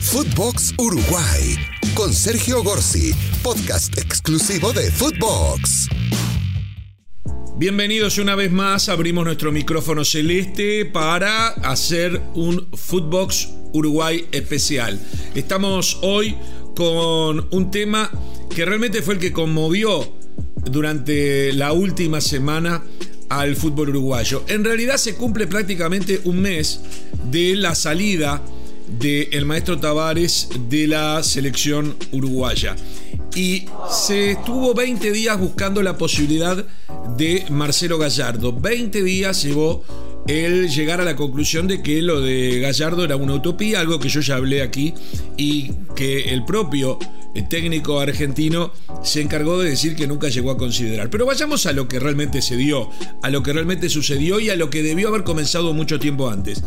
Footbox Uruguay con Sergio Gorsi, podcast exclusivo de Footbox. Bienvenidos una vez más, abrimos nuestro micrófono celeste para hacer un Footbox Uruguay especial. Estamos hoy con un tema que realmente fue el que conmovió durante la última semana al fútbol uruguayo. En realidad se cumple prácticamente un mes de la salida del maestro Tavares de la selección uruguaya. Y se estuvo 20 días buscando la posibilidad de Marcelo Gallardo. 20 días llevó el llegar a la conclusión de que lo de Gallardo era una utopía, algo que yo ya hablé aquí y que el propio técnico argentino se encargó de decir que nunca llegó a considerar. Pero vayamos a lo que realmente se dio, a lo que realmente sucedió y a lo que debió haber comenzado mucho tiempo antes.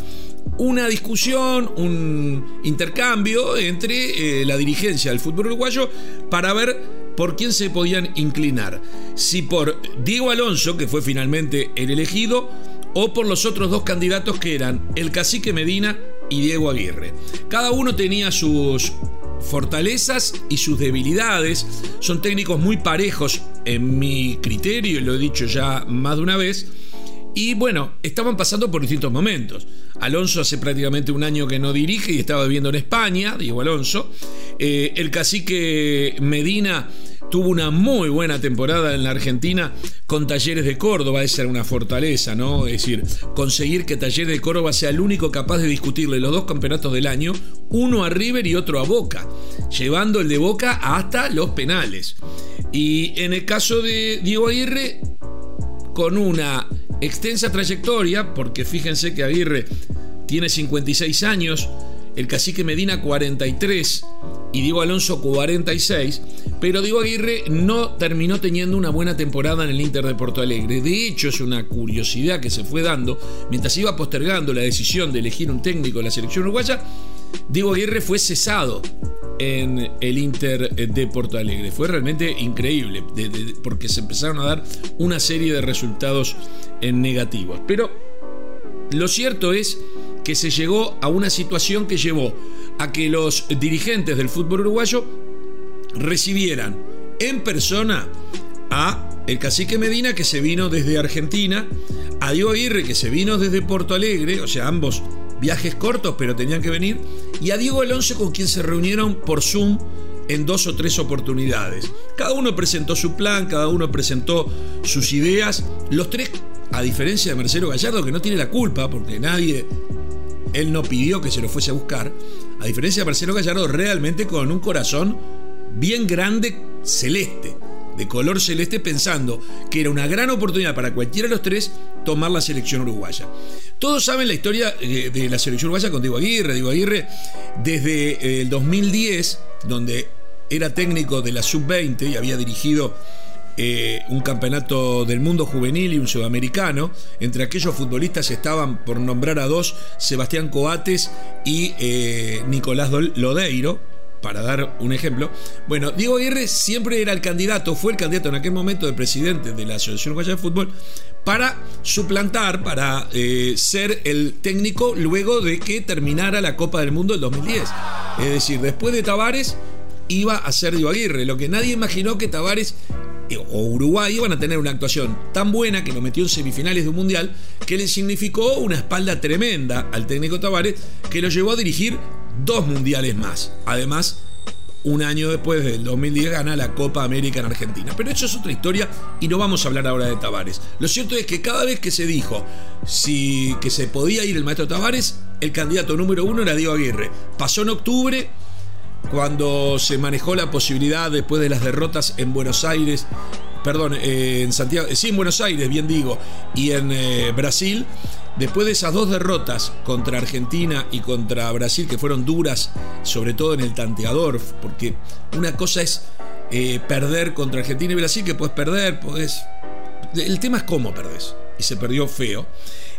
Una discusión, un intercambio entre eh, la dirigencia del fútbol uruguayo para ver por quién se podían inclinar. Si por Diego Alonso, que fue finalmente el elegido, o por los otros dos candidatos que eran el cacique Medina y Diego Aguirre. Cada uno tenía sus fortalezas y sus debilidades. Son técnicos muy parejos en mi criterio, y lo he dicho ya más de una vez. Y bueno, estaban pasando por distintos momentos. Alonso hace prácticamente un año que no dirige y estaba viviendo en España, Diego Alonso. Eh, el cacique Medina tuvo una muy buena temporada en la Argentina con Talleres de Córdoba, esa era una fortaleza, ¿no? Es decir, conseguir que Talleres de Córdoba sea el único capaz de discutirle los dos campeonatos del año, uno a River y otro a Boca, llevando el de Boca hasta los penales. Y en el caso de Diego Aguirre, con una extensa trayectoria, porque fíjense que Aguirre tiene 56 años, el cacique Medina 43 y Diego Alonso 46, pero Diego Aguirre no terminó teniendo una buena temporada en el Inter de Porto Alegre. De hecho, es una curiosidad que se fue dando mientras iba postergando la decisión de elegir un técnico de la selección uruguaya. Diego Aguirre fue cesado en el Inter de Porto Alegre. Fue realmente increíble porque se empezaron a dar una serie de resultados negativos. Pero lo cierto es que se llegó a una situación que llevó a que los dirigentes del fútbol uruguayo recibieran en persona a el cacique Medina que se vino desde Argentina, a Diego Aguirre que se vino desde Porto Alegre, o sea, ambos viajes cortos pero tenían que venir, y a Diego Alonso con quien se reunieron por Zoom en dos o tres oportunidades. Cada uno presentó su plan, cada uno presentó sus ideas, los tres, a diferencia de Marcelo Gallardo, que no tiene la culpa, porque nadie él no pidió que se lo fuese a buscar, a diferencia de Marcelo Gallardo, realmente con un corazón bien grande celeste, de color celeste, pensando que era una gran oportunidad para cualquiera de los tres tomar la selección uruguaya. Todos saben la historia eh, de la selección uruguaya con Diego Aguirre. Diego Aguirre, desde eh, el 2010, donde era técnico de la sub-20 y había dirigido eh, un campeonato del mundo juvenil y un sudamericano. Entre aquellos futbolistas estaban, por nombrar a dos, Sebastián Coates y Nicolás Lodeiro, para dar un ejemplo. Bueno, Diego Aguirre siempre era el candidato, fue el candidato en aquel momento de presidente de la Asociación Uruguaya de Fútbol para suplantar, para eh, ser el técnico luego de que terminara la Copa del Mundo del 2010. Es decir, después de Tavares iba a ser Diego Aguirre, lo que nadie imaginó que Tavares o Uruguay iban a tener una actuación tan buena que lo metió en semifinales de un mundial que le significó una espalda tremenda al técnico Tavares que lo llevó a dirigir dos mundiales más. Además, un año después del 2010 gana la Copa América en Argentina. Pero eso es otra historia y no vamos a hablar ahora de Tavares. Lo cierto es que cada vez que se dijo si, que se podía ir el maestro Tavares, el candidato número uno era Diego Aguirre. Pasó en octubre cuando se manejó la posibilidad después de las derrotas en Buenos Aires, perdón, eh, en Santiago, sí, en Buenos Aires, bien digo, y en eh, Brasil, después de esas dos derrotas contra Argentina y contra Brasil, que fueron duras, sobre todo en el tanteador, porque una cosa es eh, perder contra Argentina y Brasil, que puedes perder, puedes... El tema es cómo perdés, y se perdió feo.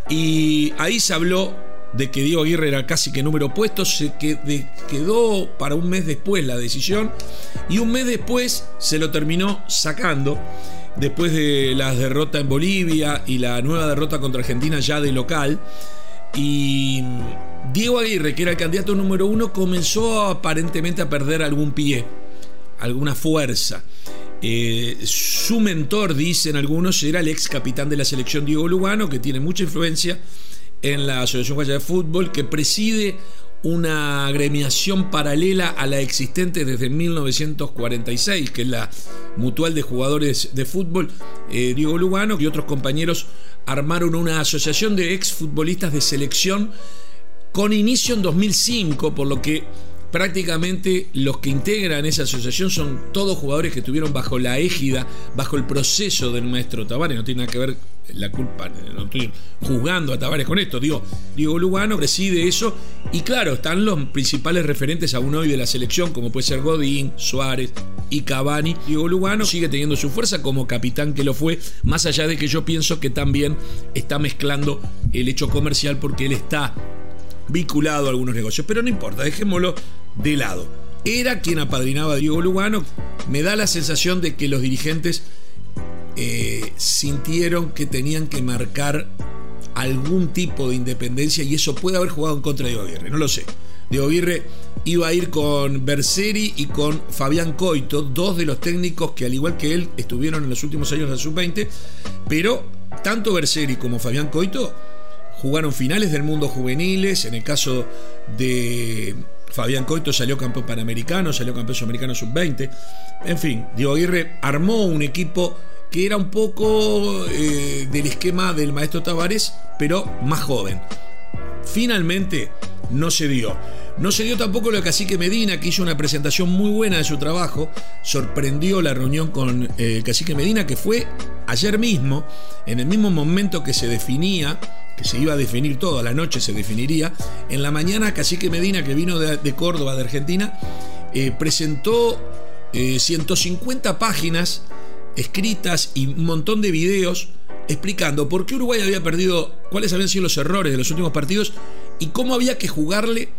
Y ahí se habló de que Diego Aguirre era casi que número puesto, se quedó para un mes después la decisión y un mes después se lo terminó sacando después de la derrota en Bolivia y la nueva derrota contra Argentina ya de local y Diego Aguirre, que era el candidato número uno, comenzó aparentemente a perder algún pie, alguna fuerza. Eh, su mentor, dicen algunos, era el ex capitán de la selección Diego Lugano, que tiene mucha influencia en la Asociación Guaya de Fútbol, que preside una agremiación paralela a la existente desde 1946, que es la Mutual de Jugadores de Fútbol, eh, Diego Lugano y otros compañeros armaron una asociación de exfutbolistas de selección con inicio en 2005, por lo que prácticamente los que integran esa asociación son todos jugadores que estuvieron bajo la égida, bajo el proceso del maestro Tavares. No tiene nada que ver la culpa, no juzgando a Tavares con esto. Digo, Diego Lugano preside eso y claro, están los principales referentes aún hoy de la selección, como puede ser Godín, Suárez y Cavani. Diego Lugano sigue teniendo su fuerza como capitán que lo fue, más allá de que yo pienso que también está mezclando el hecho comercial porque él está vinculado a algunos negocios. Pero no importa, dejémoslo de lado. Era quien apadrinaba a Diego Lugano. Me da la sensación de que los dirigentes sintieron que tenían que marcar algún tipo de independencia y eso puede haber jugado en contra de Diego Aguirre, no lo sé. Diego Aguirre iba a ir con Berseri y con Fabián Coito, dos de los técnicos que al igual que él estuvieron en los últimos años de la sub-20, pero tanto Berseri como Fabián Coito jugaron finales del mundo juveniles, en el caso de Fabián Coito salió campeón panamericano, salió campeón sudamericano sub-20, en fin, Diego Aguirre armó un equipo que era un poco eh, del esquema del maestro Tavares, pero más joven. Finalmente no se dio. No se dio tampoco lo de Cacique Medina, que hizo una presentación muy buena de su trabajo. Sorprendió la reunión con eh, Cacique Medina, que fue ayer mismo, en el mismo momento que se definía, que se iba a definir todo, a la noche se definiría. En la mañana, Cacique Medina, que vino de, Córdoba, de Argentina, eh, presentó 150 páginas escritas y un montón de videos explicando por qué Uruguay había perdido, cuáles habían sido los errores de los últimos partidos y cómo había que jugarle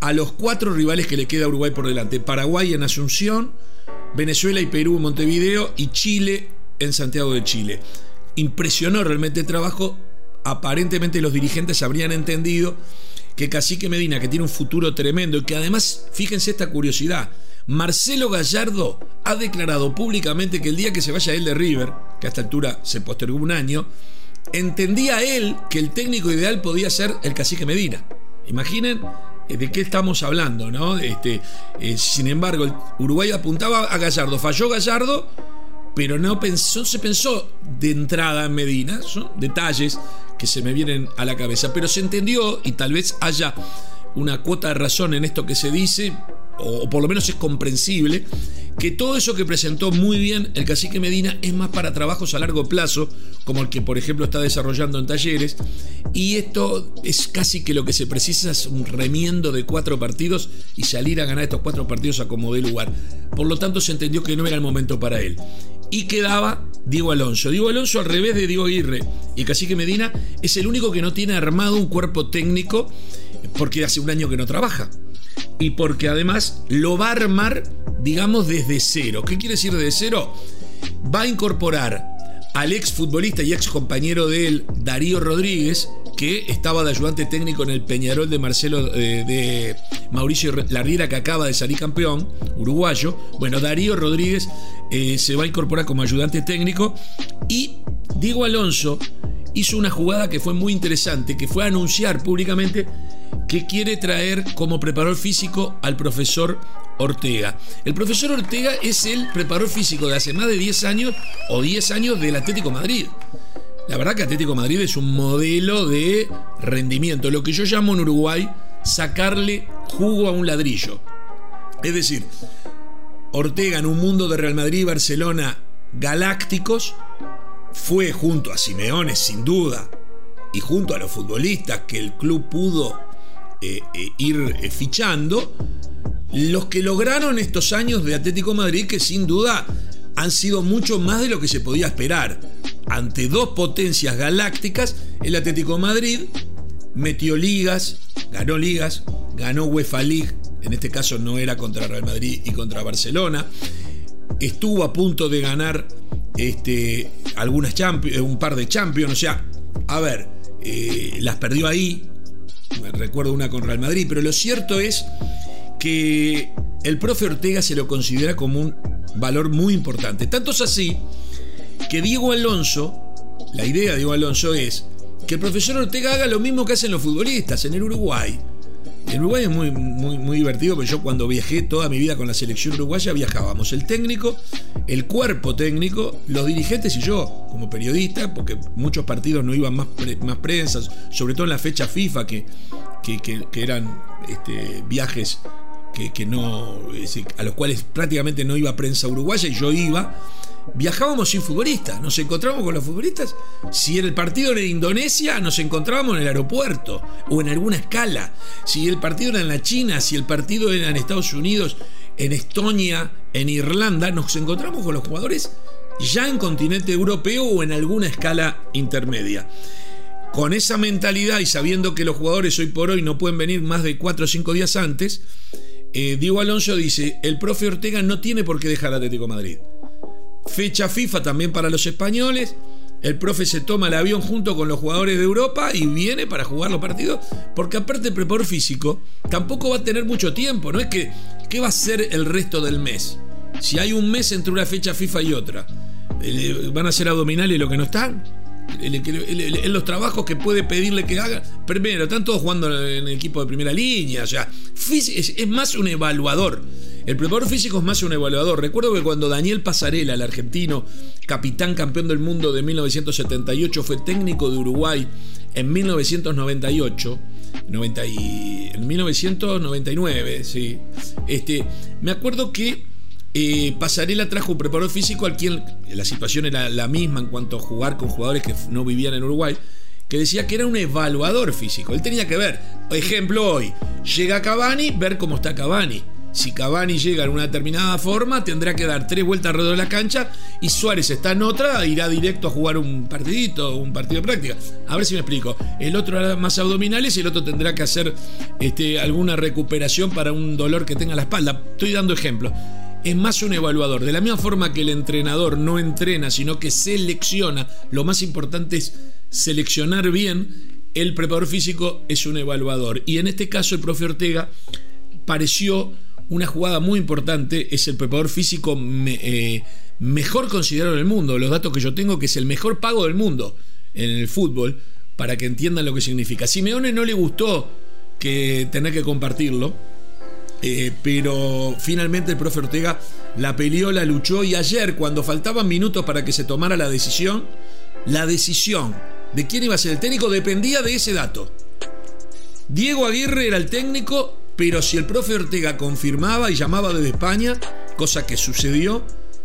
a los cuatro rivales que le queda a Uruguay por delante. Paraguay en Asunción, Venezuela y Perú en Montevideo y Chile en Santiago de Chile. Impresionó realmente el trabajo. Aparentemente los dirigentes habrían entendido que Cacique Medina, que tiene un futuro tremendo y que además, fíjense esta curiosidad, Marcelo Gallardo ha declarado públicamente que el día que se vaya él de River, que a esta altura se postergó un año, entendía él que el técnico ideal podía ser el cacique Medina. Imaginen eh, de qué estamos hablando, ¿no? Este, eh, sin embargo, Uruguay apuntaba a Gallardo, falló Gallardo, pero no, se pensó de entrada en Medina, son detalles que se me vienen a la cabeza, pero se entendió y tal vez haya una cuota de razón en esto que se dice, o por lo menos es comprensible, que todo eso que presentó muy bien el cacique Medina es más para trabajos a largo plazo, como el que por ejemplo está desarrollando en talleres, y esto es casi que lo que se precisa es un remiendo de cuatro partidos y salir a ganar estos cuatro partidos a como dé lugar. Por lo tanto se entendió que no era el momento para él. Y quedaba Diego Alonso. Diego Alonso al revés de Diego Aguirre y Cacique Medina es el único que no tiene armado un cuerpo técnico porque hace un año que no trabaja y porque además lo va a armar, digamos, desde cero. ¿Qué quiere decir desde cero? Va a incorporar al ex futbolista y ex compañero de él, Darío Rodríguez, que estaba de ayudante técnico en el Peñarol de Marcelo eh, de Mauricio Larriera, que acaba de salir campeón, uruguayo. Bueno, Darío Rodríguez eh, se va a incorporar como ayudante técnico y Diego Alonso hizo una jugada que fue muy interesante, que fue anunciar públicamente que quiere traer como preparador físico al profesor Ortega. El profesor Ortega es el preparador físico de hace más de 10 años o 10 años del Atlético Madrid. La verdad que Atlético Madrid es un modelo de rendimiento, lo que yo llamo en Uruguay sacarle jugo a un ladrillo. Es decir, Ortega en un mundo de Real Madrid y Barcelona galácticos fue junto a Simeone sin duda y junto a los futbolistas que el club pudo eh, eh, ir eh, fichando, los que lograron estos años de Atlético Madrid, que sin duda han sido mucho más de lo que se podía esperar. Ante dos potencias galácticas, el Atlético Madrid metió ligas, ganó ligas, ganó UEFA League, en este caso no era contra Real Madrid y contra Barcelona, estuvo a punto de ganar este, algunas un par de Champions, o sea, a ver, las perdió ahí, recuerdo una con Real Madrid, pero lo cierto es que el profe Ortega se lo considera como un valor muy importante. Tanto es así que Diego Alonso, la idea de Diego Alonso es que el profesor Ortega haga lo mismo que hacen los futbolistas en el Uruguay. En Uruguay es muy, muy, muy divertido, porque yo cuando viajé toda mi vida con la selección uruguaya viajábamos. El técnico, el cuerpo técnico, los dirigentes y yo como periodista, porque muchos partidos no iban más, más prensas, sobre todo en la fecha FIFA, que, que, eran este, viajes que, no, a los cuales prácticamente no iba prensa uruguaya y yo iba viajábamos sin futbolistas, nos encontrábamos con los futbolistas. Si el partido era en Indonesia, nos encontrábamos en el aeropuerto o en alguna escala. Si el partido era en la China, si el partido era en Estados Unidos, en Estonia, en Irlanda, nos encontramos con los jugadores ya en continente europeo o en alguna escala intermedia. Con esa mentalidad y sabiendo que los jugadores hoy por hoy no pueden venir más de 4 o 5 días antes, eh, Diego Alonso dice, el profe Ortega no tiene por qué dejar Atlético Madrid. Fecha FIFA también para los españoles. El profe se toma el avión junto con los jugadores de Europa y viene para jugar los partidos. Porque aparte el preparador físico tampoco va a tener mucho tiempo. No es que, ¿qué va a ser el resto del mes? Si hay un mes entre una fecha FIFA y otra. Eh, ¿Van a ser abdominales lo que no están? en los trabajos que puede pedirle que haga. Primero, están todos jugando en el equipo de primera línea. O es más un evaluador. El preparador físico es más un evaluador. Recuerdo que cuando Daniel Pasarela, el argentino, capitán campeón del mundo de 1978, fue técnico de Uruguay en 1998, en 1999, sí. Este, me acuerdo que eh, Pasarela trajo un preparador físico al quien la situación era la misma en cuanto a jugar con jugadores que no vivían en Uruguay que decía que era un evaluador físico. Él tenía que ver, ejemplo, hoy llega Cavani, ver cómo está Cavani. Si Cavani llega en una determinada forma, tendrá que dar tres vueltas alrededor de la cancha y Suárez está en otra, irá directo a jugar un partidito, un partido de práctica. A ver si me explico. El otro hará más abdominales y el otro tendrá que hacer este, alguna recuperación para un dolor que tenga la espalda. Estoy dando ejemplos. Es más un evaluador. De la misma forma que el entrenador no entrena, sino que selecciona, lo más importante es seleccionar bien. El preparador físico es un evaluador. Y en este caso, el profe Ortega pareció una jugada muy importante, es el preparador físico eh, mejor considerado en el mundo. Los datos que yo tengo, que es el mejor pago del mundo en el fútbol, para que entiendan lo que significa. Simeone no le gustó que tener que compartirlo, eh, pero finalmente el profe Ortega la peleó, la luchó y ayer, cuando faltaban minutos para que se tomara la decisión, la decisión de quién iba a ser el técnico dependía de ese dato. Diego Aguirre era el técnico pero si el profe Ortega confirmaba y llamaba desde España, cosa que sucedió,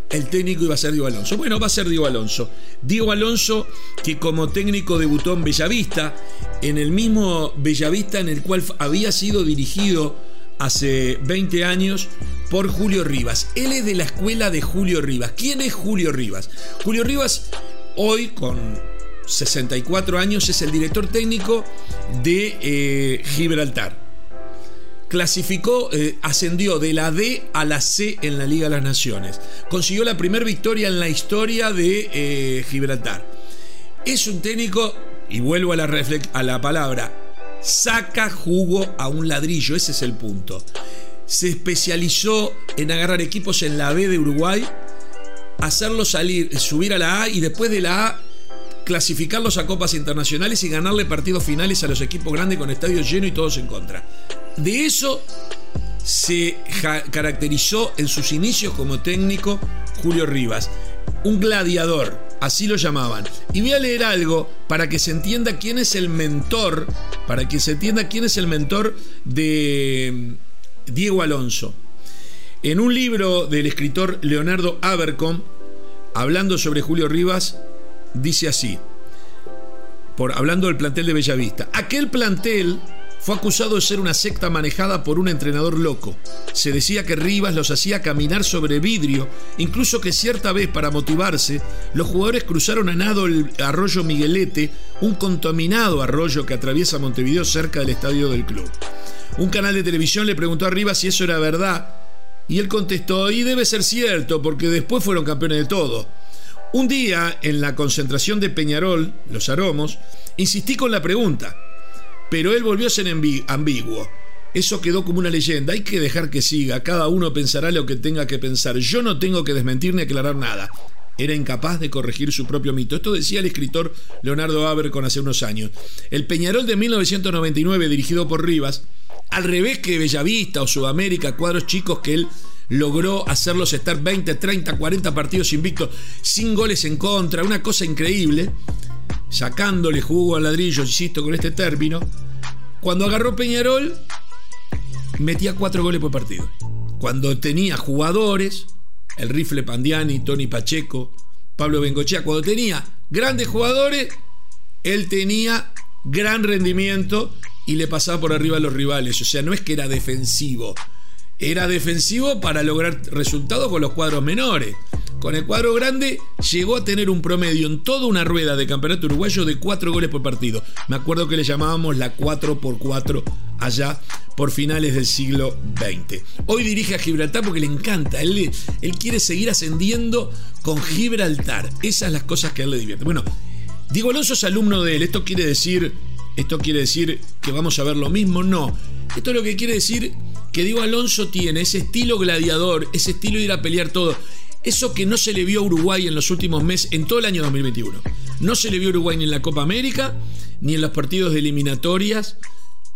el técnico iba a ser Diego Alonso. Bueno, va a ser Diego Alonso. Diego Alonso que como técnico debutó en Bellavista, en el mismo Bellavista en el cual había sido dirigido hace 20 años por Julio Rivas. Él es de la escuela de Julio Rivas. ¿Quién es Julio Rivas? Julio Rivas hoy con 64 años es el director técnico de eh, Gibraltar clasificó, eh, ascendió de la D a la C en la Liga de las Naciones. Consiguió la primera victoria en la historia de eh, Gibraltar. Es un técnico, y vuelvo a la, a la palabra, saca jugo a un ladrillo, ese es el punto. Se especializó en agarrar equipos en la B de Uruguay, hacerlos salir, subir a la A y después de la A clasificarlos a copas internacionales y ganarle partidos finales a los equipos grandes con estadios llenos y todos en contra. De eso se caracterizó en sus inicios como técnico Julio Rivas. Un gladiador, así lo llamaban. Y voy a leer algo para que se entienda quién es el mentor, para que se entienda quién es el mentor de mm, Diego Alonso. En un libro del escritor Leonardo Abercom, hablando sobre Julio Rivas, dice así, por, hablando del plantel de Bellavista, aquel plantel fue acusado de ser una secta manejada por un entrenador loco. Se decía que Rivas los hacía caminar sobre vidrio, incluso que cierta vez para motivarse, los jugadores cruzaron a nado el arroyo Miguelete, un contaminado arroyo que atraviesa Montevideo cerca del estadio del club. Un canal de televisión le preguntó a Rivas si eso era verdad, y él contestó, y debe ser cierto, porque después fueron campeones de todo. Un día, en la concentración de Peñarol, los Aromos, insistí con la pregunta, pero él volvió a ser ambiguo. Eso quedó como una leyenda. Hay que dejar que siga. Cada uno pensará lo que tenga que pensar. Yo no tengo que desmentir ni aclarar nada. Era incapaz de corregir su propio mito. Esto decía el escritor Leonardo con hace unos años. El Peñarol de 1999, dirigido por Rivas, al revés que Bellavista o Sudamérica, cuadros chicos que él logró hacerlos estar 20, 30, 40 partidos invictos, sin goles en contra, una cosa increíble, sacándole jugo al ladrillo, insisto con este término. Cuando agarró Peñarol, metía cuatro goles por partido. Cuando tenía jugadores, el rifle Pandiani, Tony Pacheco, Pablo Bengochea, cuando tenía grandes jugadores, él tenía gran rendimiento y le pasaba por arriba a los rivales. O sea, no es que era defensivo, era defensivo para lograr resultados con los cuadros menores. Con el cuadro grande llegó a tener un promedio en toda una rueda de campeonato uruguayo de 4 goles por partido. Me acuerdo que le llamábamos la 4x4 allá por finales del siglo XX. Hoy dirige a Gibraltar porque le encanta. Él, él quiere seguir ascendiendo con Gibraltar. Esas las cosas que a él le divierte. Bueno, Diego Alonso es alumno de él. Esto quiere decir. Esto quiere decir que vamos a ver lo mismo. No. Esto es lo que quiere decir que Diego Alonso tiene ese estilo gladiador, ese estilo de ir a pelear todo. Eso que no se le vio a Uruguay en los últimos meses, en todo el año 2021. No se le vio a Uruguay ni en la Copa América, ni en los partidos de eliminatorias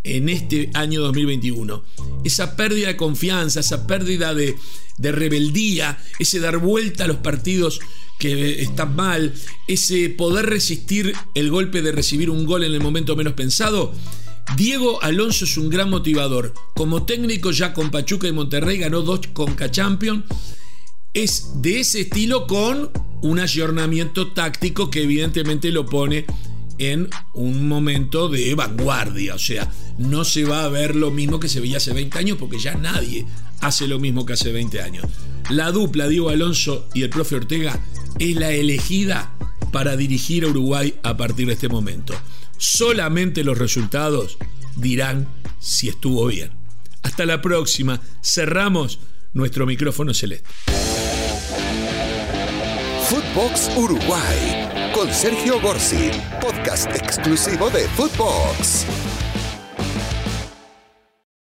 en este año 2021. Esa pérdida de confianza, esa pérdida de, de rebeldía, ese dar vuelta a los partidos que están mal, ese poder resistir el golpe de recibir un gol en el momento menos pensado, Diego Alonso es un gran motivador. Como técnico ya con Pachuca y Monterrey ganó dos Conca Champions. Es de ese estilo con un ayornamiento táctico que evidentemente lo pone en un momento de vanguardia. O sea, no se va a ver lo mismo que se veía hace 20 años porque ya nadie hace lo mismo que hace 20 años. La dupla Diego Alonso y el profe Ortega es la elegida para dirigir a Uruguay a partir de este momento. Solamente los resultados dirán si estuvo bien. Hasta la próxima. Cerramos nuestro micrófono celeste. Footbox Uruguay con Sergio Gorsi, podcast exclusivo de Footbox.